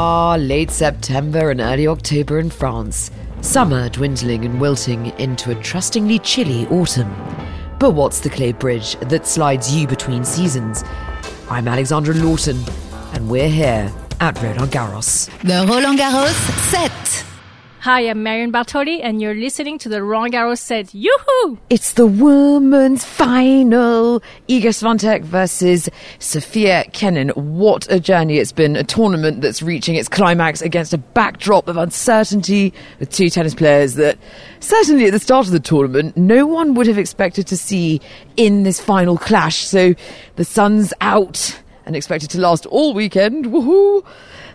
Ah, late September and early October in France. Summer dwindling and wilting into a trustingly chilly autumn. But what's the clay bridge that slides you between seasons? I'm Alexandra Lawton, and we're here at Roland Garros. The Roland Garros set. Hi, I'm Marion Bartoli, and you're listening to the Roland Garros set. Yoo-hoo! It's the women's final. Iga Swiatek versus Sofia Kenin. What a journey it's been. A tournament that's reaching its climax against a backdrop of uncertainty with two tennis players that certainly at the start of the tournament, no one would have expected to see in this final clash. So the sun's out and expected to last all weekend. Woohoo!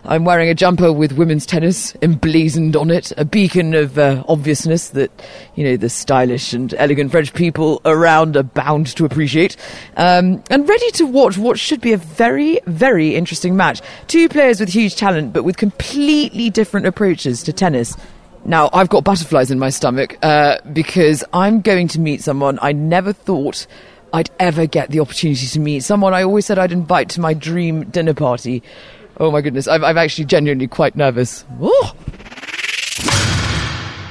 I'm wearing a jumper with women's tennis emblazoned on it, a beacon of uh, obviousness that, you know, the stylish and elegant French people around are bound to appreciate. Um, and ready to watch what should be a very, very interesting match. Two players with huge talent, but with completely different approaches to tennis. Now, I've got butterflies in my stomach uh, because I'm going to meet someone I never thought I'd ever get the opportunity to meet. Someone I always said I'd invite to my dream dinner party. Oh my goodness, I'm, I'm actually genuinely quite nervous. Oh.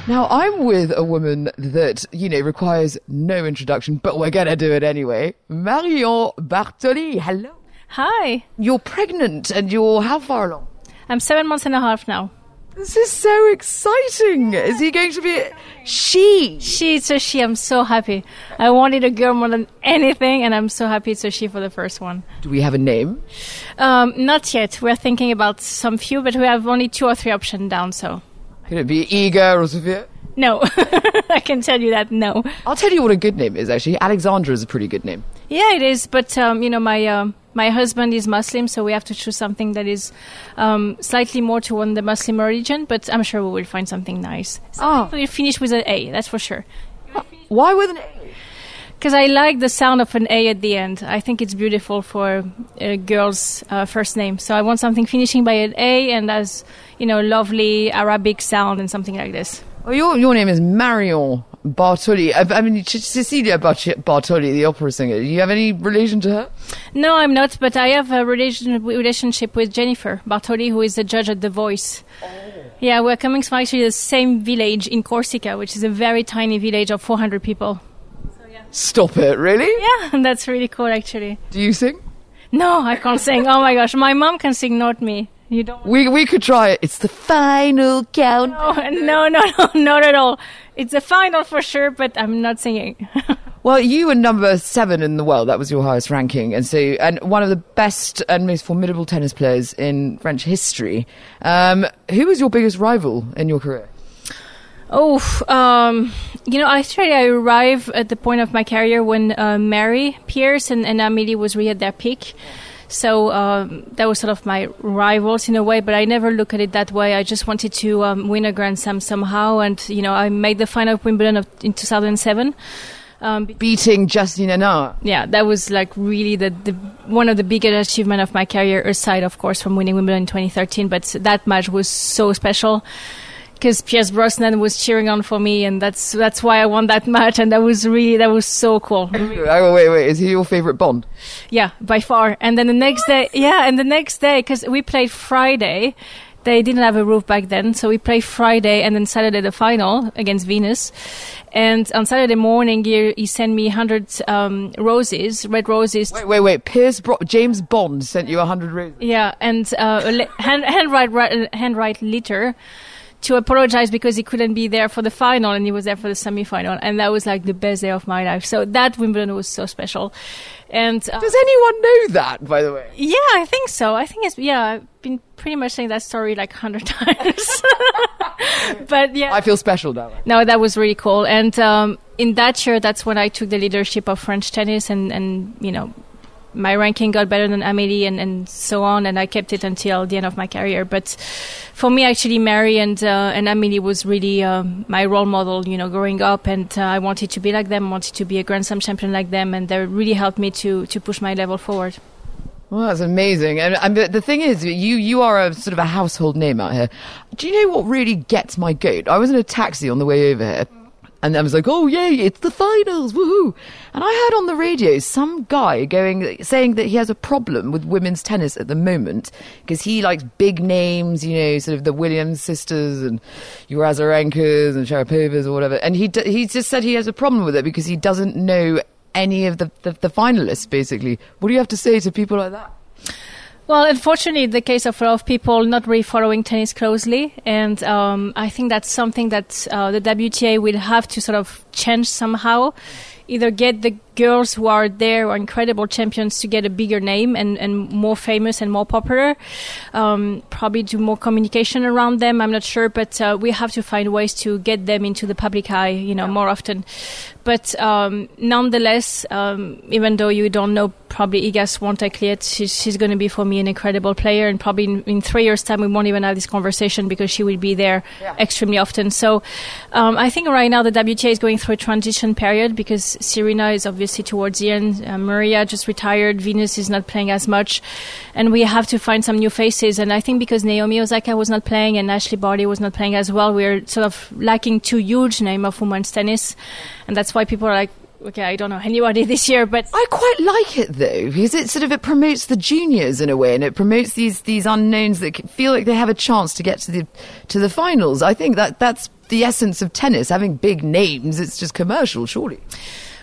Now, I'm with a woman that, you know, requires no introduction, but we're going to do it anyway. Marion Bartoli, hello. Hi, You're pregnant and you're how far along? I'm seven months and a half now. This is so exciting. Is he going to be she? She, it's a she. I'm so happy. I wanted a girl more than anything, and I'm so happy it's a she for the first one. Do we have a name? Um, not yet. We're thinking about some few, but we have only two or three options down, so. Could it be Iga or Sophia? No, I can tell you that, no. I'll tell you what a good name is, actually. Alexandra is a pretty good name. Yeah, it is, but, um, you know, my, um my husband is Muslim, so we have to choose something that is um, slightly more toward the Muslim origin. but I'm sure we will find something nice. Oh. We'll finish with an A, that's for sure. Why with an A? Because I like the sound of an A at the end. I think it's beautiful for a girl's uh, first name. So I want something finishing by an A and as you know, lovely Arabic sound and something like this. Well, your, your name is Marion Bartoli. I, I mean, Cecilia Bartoli, the opera singer. Do you have any relation to her? No, I'm not, but I have a relation, relationship with Jenifer Bartoli, who is the judge at The Voice. Oh. Yeah, we're coming from actually the same village in Corsica, which is a very tiny village of 400 people. Stop it, really? Yeah, and that's really cool, actually. Do you sing? No, I can't sing. Oh my gosh, my mom can sing, not me. You don't. We, we could try it. It's the final count. Oh, no, no, no, not at all. It's a final for sure, but I'm not singing. Well, you were number seven in the world. That was your highest ranking, and so and one of the best and most formidable tennis players in French history. Um, who was your biggest rival in your career? oh, um, you know, actually, I arrived at the point of my career when uh, Mary Pierce and, and Amelie was really at their peak. So um, that was sort of my rivals in a way, but I never look at it that way. I just wanted to um, win a Grand Slam somehow, and you know, I made the final of Wimbledon of, in 2007. Um, Beating Justine Henin. yeah, that was like really the, the one of the biggest achievement of my career, aside of course from winning Wimbledon in 2013. But that match was so special because Pierce Brosnan was cheering on for me, and that's that's why I won that match, and that was really that was so cool. Oh, wait, wait. Is he your favorite Bond? Yeah, by far. And then the next day, yeah, and the next day, because we played Friday, they didn't have a roof back then, so we played Friday and then Saturday the final against Venus. And on Saturday morning, he, he sent me 100 um, roses, red roses. Wait, wait, wait. Pierce Bro- James Bond sent you a hundred roses. Yeah, and uh, a le- hand, handwrite ri- handwrite letter to apologize because he couldn't be there for the final and he was there for the semi-final, and that was like the best day of my life. So that Wimbledon was so special. And uh, Does anyone know that, by the way? yeah, I think so. I think it's yeah. I've been pretty much saying that story like a hundred times. but yeah, I feel special now. no, that was really cool. And um, in that year, that's when I took the leadership of French tennis, and and you know, my ranking got better than Amélie, and and so on. And I kept it until the end of my career. But for me, actually, Mary and uh, and Amélie was really um, my role model. You know, growing up, and uh, I wanted to be like them. Wanted to be a Grand Slam champion like them, and they really helped me to to push my level forward. Well, that's amazing. And, and the, the thing is, you you are a sort of a household name out here. Do you know what really gets my goat? I was in a taxi on the way over here, And I was like, oh, yay, it's the finals, woohoo. And I heard on the radio some guy going, saying that he has a problem with women's tennis at the moment because he likes big names, you know, sort of the Williams sisters and Azarenkas and Sharapovas or whatever. And he, d- he just said he has a problem with it because he doesn't know any of the, the, the finalists, basically. What do you have to say to people like that? Well, unfortunately, the case of a lot of people not really following tennis closely, and um, I think that's something that uh, the WTA will have to sort of change somehow. Either get the girls who are there are incredible champions to get a bigger name and, and more famous and more popular. Um, probably do more communication around them. I'm not sure, but uh, we have to find ways to get them into the public eye, you know, yeah. more often. But um, nonetheless, um, even though you don't know probably Iga Swiatek yet, she's, she's going to be for me an incredible player. And probably in, in, three years' time, we won't even have this conversation because she will be there yeah. extremely often. So um, I think right now the WTA is going through a transition period because Serena is obviously towards the end. Uh, Maria just retired. Venus is not playing as much. And we have to find some new faces. And I think because Naomi Osaka was not playing and Ashley Barty was not playing as well, we're sort of lacking two huge names of women's tennis and that's why people are like okay, I don't know anybody this year, but I quite like it though because it sort of it promotes the juniors in a way, and it promotes these these unknowns that feel like they have a chance to get to the to the finals. I think that that's the essence of tennis, having big names. It's just commercial, surely.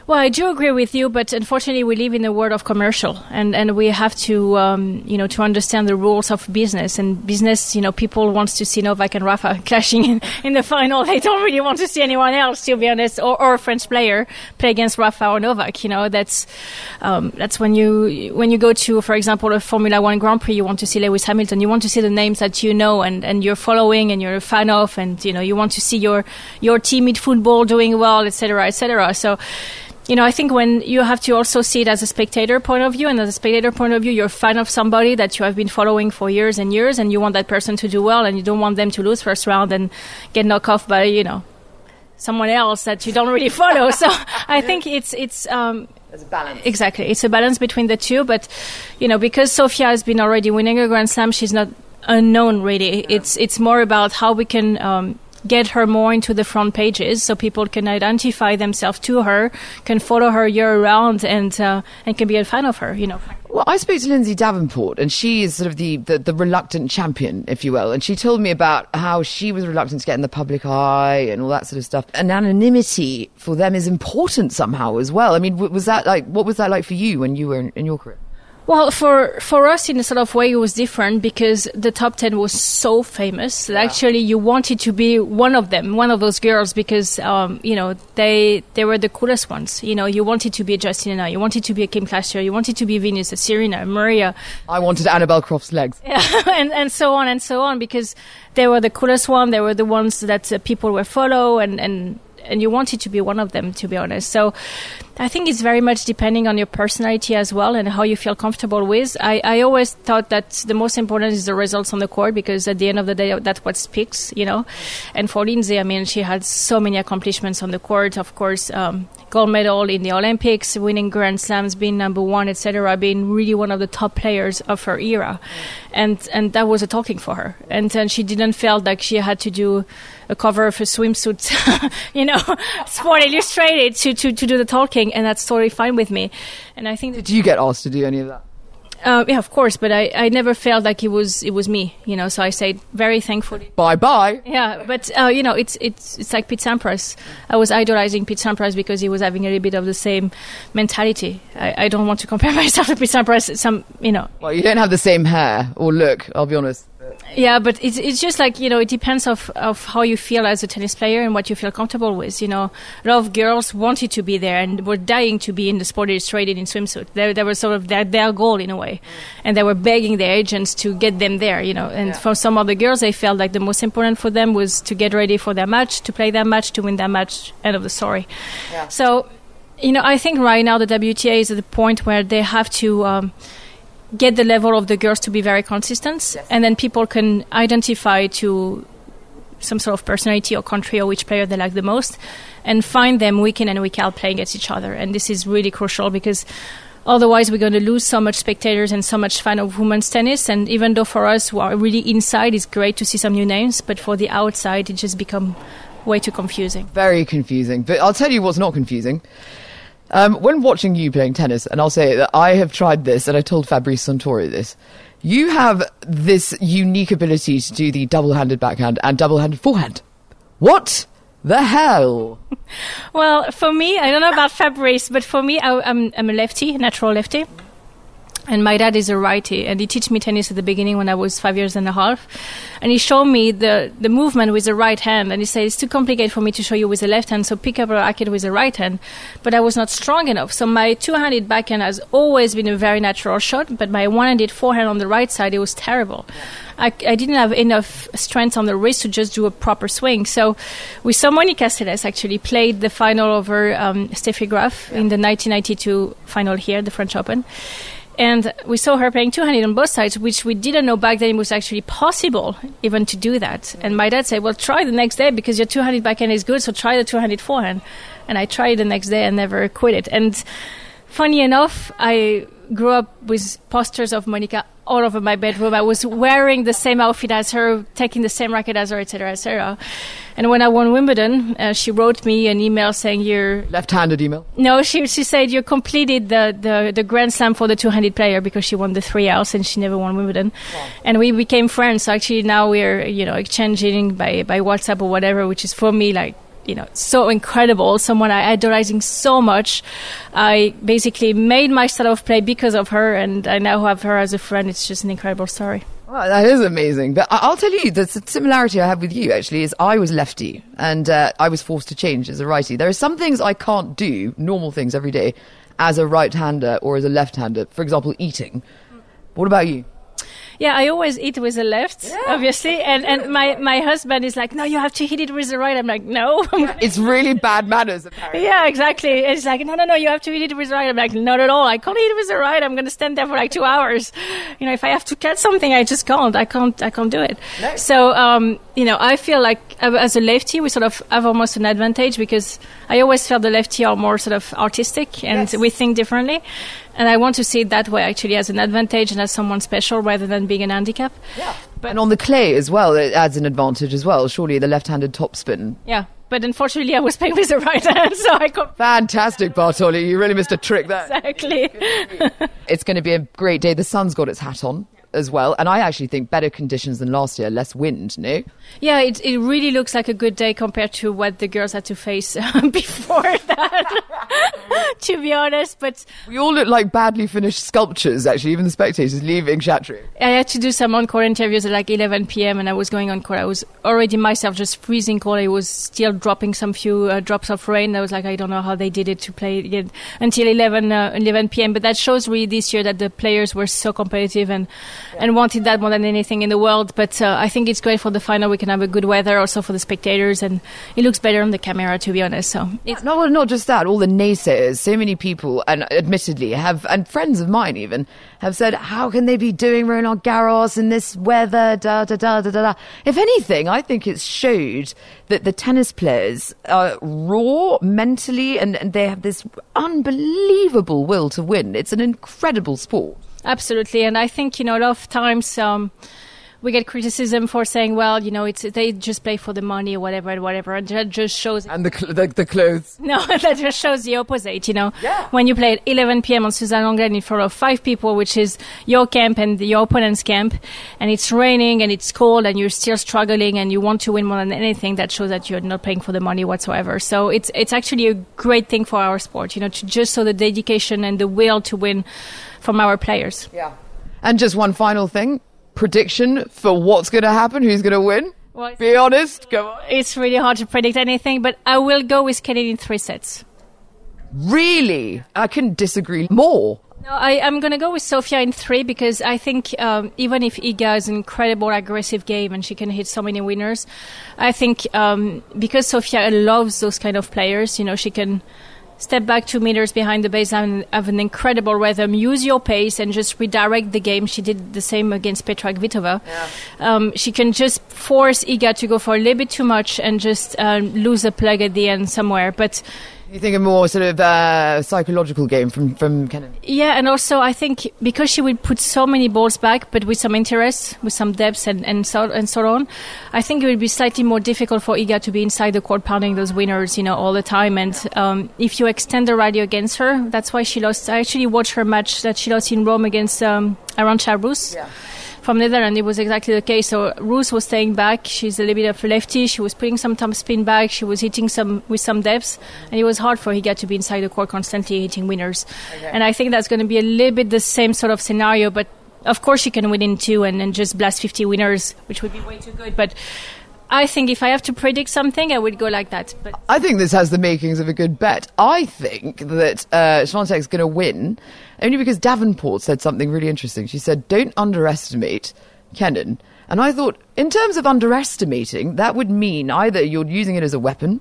Well, I do agree with you, but unfortunately, we live in a world of commercial, and, and we have to, um, you know, to understand the rules of business. And business, you know, people wants to see Novak and Rafa clashing in, in the final. They don't really want to see anyone else, to be honest, or, or a French player play against Rafa or Novak. You know, that's um, that's when you when you go to, for example, a Formula One Grand Prix, you want to see Lewis Hamilton. You want to see the names that you know and, and you're following and you're a fan of, and you know, you want to see your your team in football doing well, etc., etc. So you know, I think when you have to also see it as a spectator point of view, and as a spectator point of view, you're a fan of somebody that you have been following for years and years, and you want that person to do well, and you don't want them to lose first round and get knocked off by, you know, someone else that you don't really follow. so I think it's it's. Um, a balance. Exactly, it's a balance between the two. But you know, because Sofia has been already winning a Grand Slam, she's not unknown really. Yeah. It's it's more about how we can. Um, get her more into the front pages so people can identify themselves to her, can follow her year round, and uh, and can be a fan of her. You know. Well, I spoke to Lindsay Davenport, and she is sort of the, the, the, reluctant champion, if you will. And she told me about how she was reluctant to get in the public eye and all that sort of stuff. And anonymity for them is important somehow as well. I mean, was that like, what was that like for you when you were in, in your career? Well, for for us in a sort of way, it was different because the top ten was so famous that yeah. actually you wanted to be one of them, one of those girls, because um, you know they they were the coolest ones. You know, you wanted to be a Justina, you wanted to be a Kim Clijsters, you wanted to be Venus, a Serena, a Maria. I wanted Annabel Croft's legs. Yeah, and and so on and so on because they were the coolest one. They were the ones that uh, people were follow and and and you wanted to be one of them, to be honest. So I think it's very much depending on your personality as well and how you feel comfortable with. I, I always thought that the most important is the results on the court because at the end of the day, that's what speaks, you know. And for Lindsay, I mean, she had so many accomplishments on the court. Of course, um, gold medal in the Olympics, winning Grand Slams, being number one, etc., being really one of the top players of her era, and and that was a talking for her. And then she didn't feel like she had to do a cover of a swimsuit, you know, Sport Illustrated to, to to do the talking, and that's totally fine with me. And I think. Did you get asked to do any of that? Uh, yeah, of course, but I, I never felt like it was it was me, you know. So I say very thankful. Bye bye. Yeah, but uh, you know, it's it's it's like Pete Sampras. I was idolizing Pete Sampras because he was having a little bit of the same mentality. I, I don't want to compare myself to Pete Sampras. Some, you know. Well, you don't have the same hair or look. I'll be honest. Yeah, but it's it's just like you know, it depends of of how you feel as a tennis player and what you feel comfortable with. You know, a lot of girls wanted to be there and were dying to be in the Sport Illustrated in swimsuit. They they were sort of their their goal in a way, and they were begging their agents to get them there. You know, and yeah. for some of the girls, they felt like the most important for them was to get ready for their match, to play their match, to win their match. End of the story. Yeah. So, you know, I think right now the WTA is at the point where they have to. Um, get the level of the girls to be very consistent, yes. and then people can identify to some sort of personality or country or which player they like the most, and find them week in and week out playing against each other. And this is really crucial because otherwise we're going to lose so much spectators and so much fan of women's tennis. And even though for us who are really inside, it's great to see some new names, but for the outside, it just become way too confusing. Very confusing. But I'll tell you what's not confusing. Um, when watching you playing tennis, and I'll say that I have tried this, and I told Fabrice Santoro this. You have this unique ability to do the double-handed backhand and double-handed forehand. What the hell? Well, for me, I don't know about Fabrice, but for me, I, I'm, I'm a lefty, natural lefty. And my dad is a righty, and he taught me tennis at the beginning when I was five years and a half. And he showed me the, the movement with the right hand, and he said, It's too complicated for me to show you with the left hand, so pick up a racket with the right hand. But I was not strong enough. So my two handed backhand has always been a very natural shot, but my one handed forehand on the right side, it was terrible. I, I didn't have enough strength on the wrist to just do a proper swing. So we saw Monica Seles actually played the final over um, Steffi Graf in the 1992 final here, the French Open. And we saw her playing two-handed on both sides, which we didn't know back then it was actually possible even to do that. And my dad said, "Well, try the next day because your two-handed backhand is good, so try the two-handed forehand." And I tried the next day and never quit it. And funny enough, I grew up with posters of Monica all over my bedroom. I was wearing the same outfit as her, taking the same racket as her, etc., etc. And when I won Wimbledon, uh, she wrote me an email saying, "You're Left-handed email. no." She she said you completed the, the, the Grand Slam for the two-handed player because she won the three hours and she never won Wimbledon. And we became friends. So actually now we're you know exchanging by by WhatsApp or whatever, which is for me like you know so incredible. Someone I idolizing so much. I basically made my style of play because of her, and I now have her as a friend. It's just an incredible story. That is amazing. But I'll tell you, the similarity I have with you actually is I was lefty and uh, I was forced to change as a righty. There are some things I can't do, normal things every day, as a right-hander or as a left-hander. For example, eating. What about you? Yeah, I always eat with the left, obviously, and and my my husband is like, no, you have to hit it with the right. I'm like, no. It's really bad manners, apparently. Yeah, exactly. It's like, no, no, no, you have to eat it with the right. I'm like, not at all. I can't eat it with the right. I'm going to stand there for like two hours. You know, if I have to cut something, I just can't. I can't, I can't do it. So, um, you know, I feel like as a lefty, we sort of have almost an advantage because I always felt the lefty are more sort of artistic and we think differently. And I want to see it that way actually as an advantage and as someone special rather than being an handicap. yeah and on the clay as well, it adds an advantage as well. Surely the left-handed topspin. Yeah. But unfortunately, I was playing with the right hand, so I got Fantastic, Bartoli. You really missed a trick there. exactly. It's going to be a great day. The sun's got its hat on as well. And I actually think better conditions than last year, less wind, no? Yeah, it, it really looks like a good day compared to what the girls had to face uh, before that, to be honest. But We all look like badly finished sculptures, actually, even the spectators leaving Chatrier. I had to do some on-court interviews at like 11 p.m. and I was going on court. I was already myself just freezing cold. I was still dropping some few uh, drops of rain. I was like, I don't know how they did it to play it until 11, uh, 11 p.m. But that shows really this year that the players were so competitive and, and wanted that more than anything in the world. But uh, I think it's great for the final. We can have a good weather also for the spectators and it looks better on the camera, to be honest. So it's No, not just that. All the naysayers, so many people, and admittedly have, and friends of mine even, have said, how can they be doing Roland Garros in this weather? Da da da da da. da. If anything, I think it's showed that the tennis players are raw mentally, and, and they have this unbelievable will to win. It's an incredible sport. Absolutely, and I think you know a lot of times um, we get criticism for saying, well, you know, it's they just play for the money or whatever and whatever, and that just shows And the cl- the, the clothes. no, that just shows the opposite. You know, Yeah. when you play at 11 p.m. on Suzanne Lenglen in front of five people, which is your camp and your opponent's camp, and it's raining and it's cold and you're still struggling and you want to win more than anything, that shows that you're not playing for the money whatsoever. So it's it's actually a great thing for our sport. You know, to just show the dedication and the will to win from our players. Yeah. And just one final thing prediction for what's going to happen, who's going to win? Well, Be honest. Come on. It's really hard to predict anything, but I will go with Kenin in three sets. Really? I couldn't disagree more. No, I, I'm going to go with Sofia in three because I think um, even if Iga is an incredible aggressive game and she can hit so many winners, I think um, because Sofia loves those kind of players, you know, she can step back two meters behind the baseline and have an incredible rhythm, use your pace and just redirect the game. She did the same against Petra Kvitova. Um, she can just force Iga to go for a little bit too much and just um, lose a plug at the end somewhere. But You think a more sort of uh, psychological game from from Kenin? Yeah, and also I think because she would put so many balls back, but with some interest, with some depth, and and so and so on, I think it would be slightly more difficult for Iga to be inside the court pounding those winners, you know, all the time. And um, if you extend the radio against her, that's why she lost. I actually watched her match that she lost in Rome against um, Arantxa Rus. Yeah from Netherlands, it was exactly the case. So Rus was staying back. She's a little bit of a lefty. She was putting some top spin back. She was hitting some with some depth, and it was hard for Iga to be inside the court constantly hitting winners. Okay. And I think that's going to be a little bit the same sort of scenario. But of course, she can win in two and, and just blast 50 winners, which would be way too good. But I think if I have to predict something, I would go like that. But I think this has the makings of a good bet. I think that uh, Swiatek's going to win only because Davenport said something really interesting. She said, "Don't underestimate Kenin." And I thought, in terms of underestimating, that would mean either you're using it as a weapon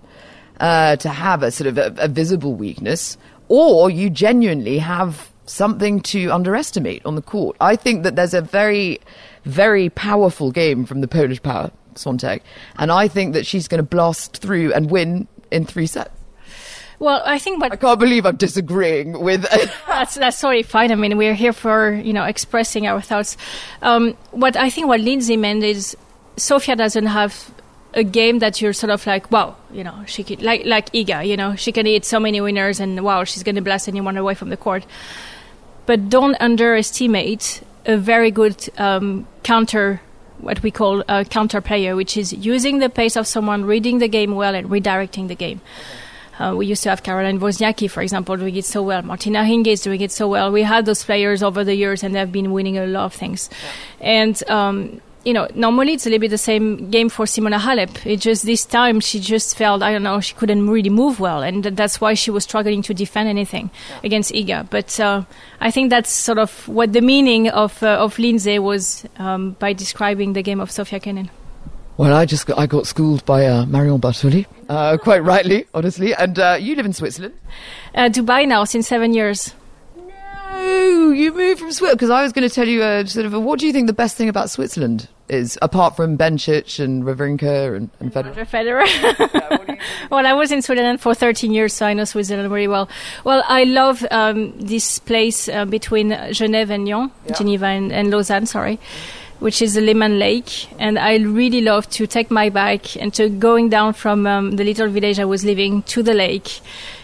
uh, to have a sort of a, a visible weakness, or you genuinely have something to underestimate on the court. I think that there's a very, very powerful game from the Polish power Swiatek, and I think that she's going to blast through and win in three sets. Well, I think what I can't believe I'm disagreeing with. that's that's totally fine. I mean, we're here for you know expressing our thoughts. Um, what I think what Lindsay meant is Sofia doesn't have a game that you're sort of like, wow, you know, she could, like like Iga, you know, she can hit so many winners, and wow, she's going to blast anyone away from the court. But don't underestimate a very good um, counter what we call a counter player, which is using the pace of someone, reading the game well, and redirecting the game. Uh, we used to have Caroline Wozniacki, for example, doing it so well. Martina Hingis doing it so well. We had those players over the years, and they've been winning a lot of things. Yeah. And um, you know, normally it's a little bit the same game for Simona Halep. It just this time she just felt I don't know she couldn't really move well, and that's why she was struggling to defend anything yeah. against Iga. But uh, I think that's sort of what the meaning of uh, of Lindsay was um, by describing the game of Sofia Kenin. Well, I just got, I got schooled by uh, Marion Bartoli, uh, quite rightly, honestly. And uh, you live in Switzerland? Uh, Dubai now, since seven years. No, you moved from Switzerland because I was going to tell you a sort of a, what do you think the best thing about Switzerland is apart from Bencic and Wawrinka and, and Federer? Federer. well, I was in Switzerland for 13 years, so I know Switzerland very well. Well, I love um, this place uh, between Geneva and Lyon, yeah. Geneva and, and, Lausanne, sorry, which is the Leman Lake, and I really love to take my bike and to going down from um, the little village I was living to the lake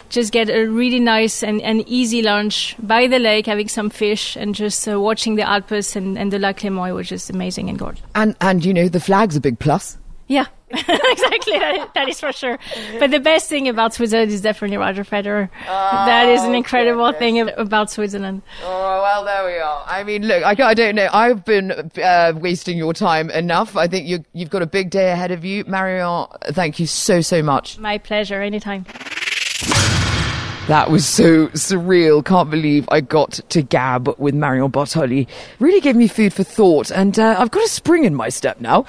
just get a really nice and, and easy lunch by the lake, having some fish, and just uh, watching the Alpes and, and the Lac Léman, which is amazing and gorgeous. And and you know the flag's a big plus. Yeah, exactly. That, that is for sure. But the best thing about Switzerland is definitely Roger Federer. Oh, that is an incredible goodness. thing about Switzerland. Oh well, there we are. I mean, look, I, I don't know. I've been uh, wasting your time enough. I think you, you've got a big day ahead of you, Marion. Thank you so so much. My pleasure. Anytime. That was so surreal. Can't believe I got to gab with Marion Bartoli. Really gave me food for thought, and uh, I've got a spring in my step now.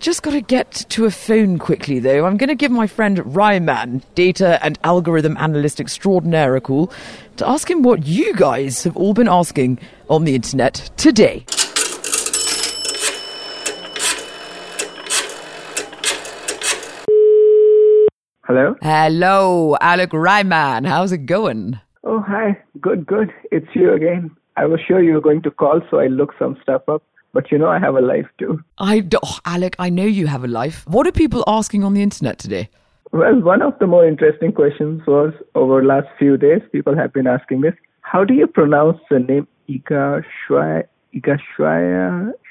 Just got to get to a phone quickly, though. I'm going to give my friend Ryman, data and algorithm analyst extraordinaire, a call to ask him what you guys have all been asking on the internet today. Hello? Hello, Alec Ryman. How's it going? Oh, hi. Good, good. It's you again. I was sure you were going to call, so I looked some stuff up. But you know, I have a life too. I, oh, Alec, I know you have a life. What are people asking on the internet today? Well, one of the more interesting questions was over the last few days, people have been asking this. How do you pronounce the name Iga Shwaya? Iga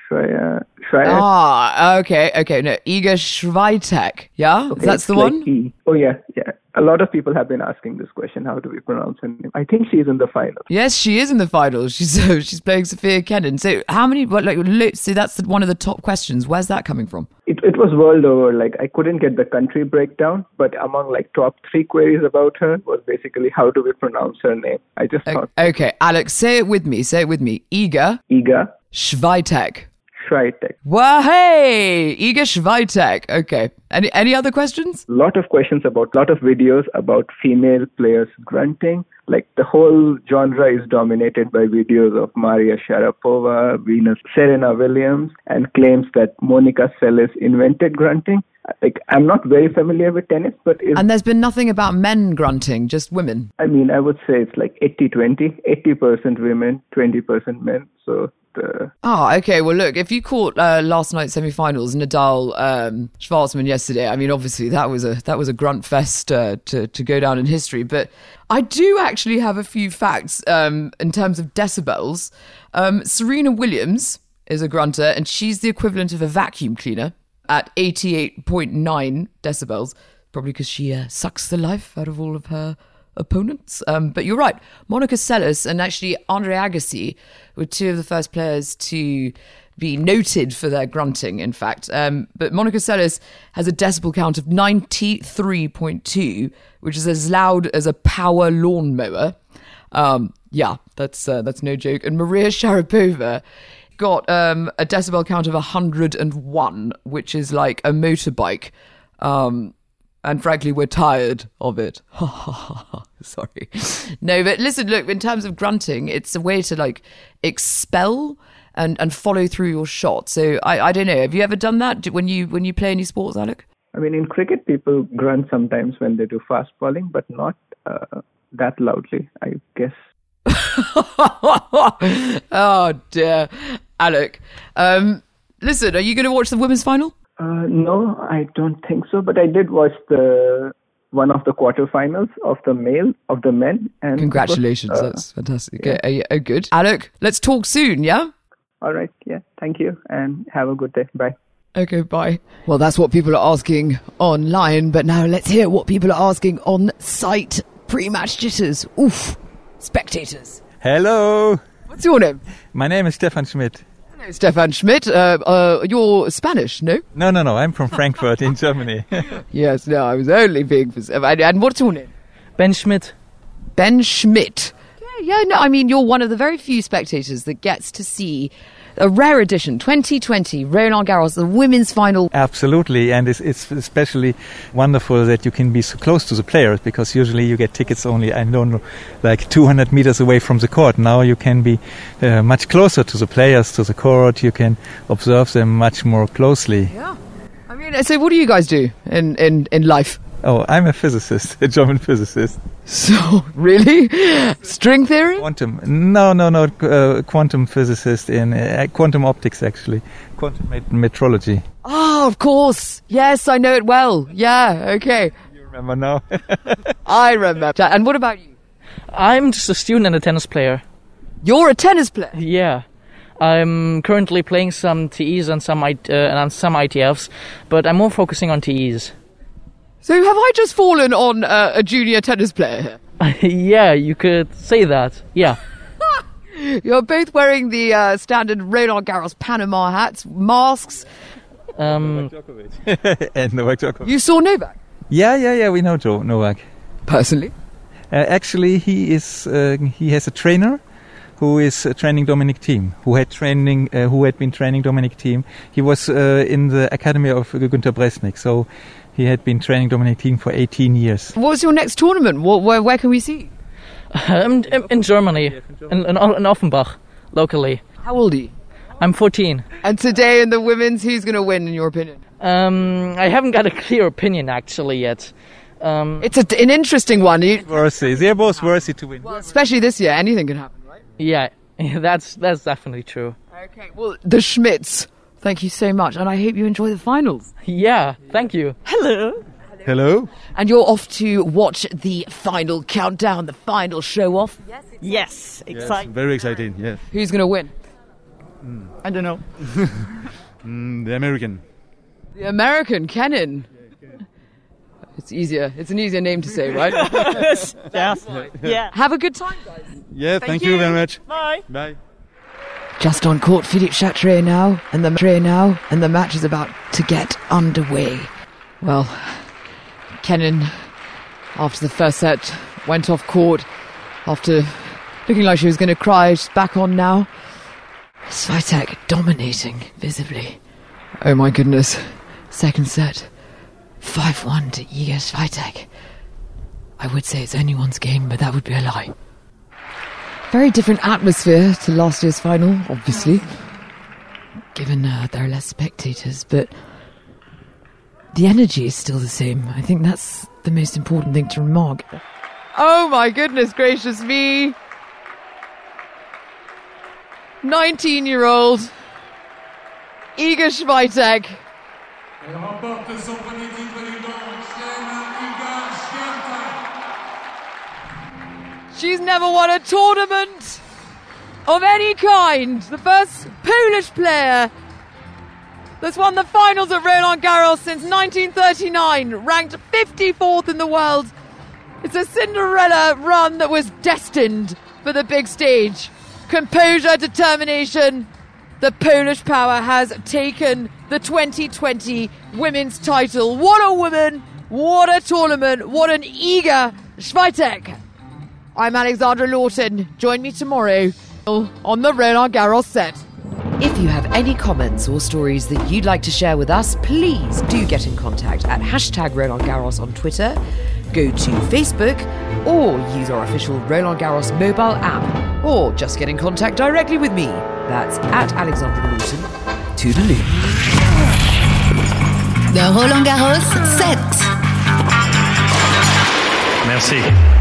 Shwaya? Ah, okay, okay. No, Iga Swiatek. Yeah, okay, that's the like one. E. Oh yeah, yeah. A lot of people have been asking this question. How do we pronounce her name? I think she's in the final. Yes, she is in the final. She's uh, she's playing Sofia Kenin. So how many? What like? So that's one of the top questions. Where's that coming from? It it was world over. Like I couldn't get the country breakdown, but among like top three queries about her was basically how do we pronounce her name? I just okay, thought. Okay, Alex, say it with me. Say it with me. Iga. Iga. Swiatek. Swiatek. Well, hey, Iga Swiatek. Okay. Any any other questions? A lot of questions about lot of videos about female players grunting. Like the whole genre is dominated by videos of Maria Sharapova, Venus, Serena Williams, and claims that Monica Seles invented grunting. like I'm not very familiar with tennis, but And there's been nothing about men grunting, just women. I mean, I would say it's like 80-20, 80% women, 20% men. So the Oh, okay. Well, look, if you caught uh, last night's semi-finals, Nadal, um, Schwartzman yesterday, I mean, obviously that was a that was a grunt fest uh, to to go down in history. But I do actually have a few facts um, in terms of decibels. Um, Serena Williams is a grunter, and she's the equivalent of a vacuum cleaner at eighty-eight point nine decibels. Probably because she uh, sucks the life out of all of her opponents. Um, but you're right. Monica Seles and actually Andre Agassi were two of the first players to be noted for their grunting, in fact. Um, but Monica Seles has a decibel count of 93.2, which is as loud as a power lawnmower. Um, yeah, that's uh, that's no joke. And Maria Sharapova got um, a decibel count of 101, which is like a motorbike. Um, and frankly, we're tired of it. Sorry. No, but listen, look, in terms of grunting, it's a way to like expel and, and follow through your shot. So I, I don't know. Have you ever done that when you when you play any sports, Alec? I mean, in cricket, people grunt sometimes when they do fast bowling, but not uh, that loudly, I guess. oh dear, Alec. Um, listen, are you going to watch the women's final? Uh, no, I don't think so. But I did watch the one of the quarterfinals of the male of the men. And Congratulations, Uh, that's fantastic. Okay, uh, good, Alec. Let's talk soon, yeah. all right. Yeah. Thank you, and have a good day. Bye. Okay, bye. Well, that's what people are asking online, but now let's hear what people are asking on site. Pre-match jitters. Oof. Spectators. Hello, What's your name? my name is Stefan Schmidt. Hello, Stefan Schmidt. Uh, uh, you're Spanish, no? No, no, no, I'm from Frankfurt in Germany. Yes, no, I was only being... And, and what's your name? Ben Schmidt. Ben Schmidt. Yeah, yeah, no, I mean, you're one of the very few spectators that gets to see a rare edition, 2020, Roland Garros, the women's final. Absolutely, and it's, it's especially wonderful that you can be so close to the players because usually you get tickets only, I don't know, like 200 meters away from the court. Now you can be uh, much closer to the players, to the court. You can observe them much more closely. Yeah. I mean, so what do you guys do in, in, in life? Oh, I'm a physicist, a German physicist. So, really? String theory? Quantum? No, no, no. Uh, quantum physicist in uh, quantum optics, actually. Quantum met- metrology. Oh, of course. Yes, I know it well. Yeah, okay. You remember now? I remember. And what about you? I'm just a student and a tennis player. You're a tennis player. Yeah. I'm currently playing some TEs and some I- uh, and some ITFs, but I'm more focusing on TEs. So have I just fallen on uh, a junior tennis player yeah, you could say that. Yeah. You're both wearing the uh, standard Roland Garros Panama hats, masks. Um, and Novak Djokovic. You saw Novak Yeah, yeah, yeah. We know Joe Novak. personally. Uh, actually, he is. Uh, he has a trainer who is uh, training Dominic Thiem, who had training, uh, who had been training Dominic Thiem. He was uh, in the academy of Günter Bresnik, so he had been training Dominic Thiem for 18 years. What's your next tournament? What, where, where can we see? I'm in, in Germany, in, in, in Offenbach, locally. How old are you? I'm 14. And today in the women's, who's going to win in your opinion? Um, I haven't got a clear opinion actually yet. Um, It's a, an interesting one, you, Worthy. They're both worthy to win. especially this year. Anything can happen, right? yeah, that's that's definitely true. Okay. Well, the Schmidts. Thank you so much, and I hope you enjoy the finals. Yeah, thank you. Hello. Hello. And you're off to watch the final countdown, the final show off. Yes, exciting. Very exciting, yes. Who's going to win? I don't know. Mm, the American. The American Kenin. It's easier. It's an easier name to say, right? yes. Yeah. Have a good time, guys. Yeah, thank, you. you. very much. Bye. Bye. Just on court, Philippe Chatrier now, and the now, and the match is about to get underway. Well, Kenin, after the first set, went off court after looking like she was going to cry. She's back on now. Swiatek dominating visibly. Oh my goodness. Second set, 5-1 to Iga Swiatek. I would say it's anyone's game, but that would be a lie. Very different atmosphere to last year's final, obviously, given uh, there are less spectators. But the energy is still the same. I think that's the most important thing to remark. Oh my goodness gracious me! 19 year old Iga Swiatek. She's never won a tournament of any kind. The first Polish player that's won the finals at Roland Garros since 1939, ranked 54th in the world. It's a Cinderella run that was destined for the big stage. Composure, determination. The Polish power has taken the 2020 women's title. What a woman! What a tournament! What an eager Swiatek! I'm Alexandra Lawton. Join me tomorrow on the Roland Garros set. If you have any comments or stories that you'd like to share with us, please do get in contact at hashtag Roland Garros on Twitter, go to Facebook, or use our official Roland Garros mobile app, or just get in contact directly with me. That's at Alexandra Lawton. Toodaloo. The Roland Garros set. Merci.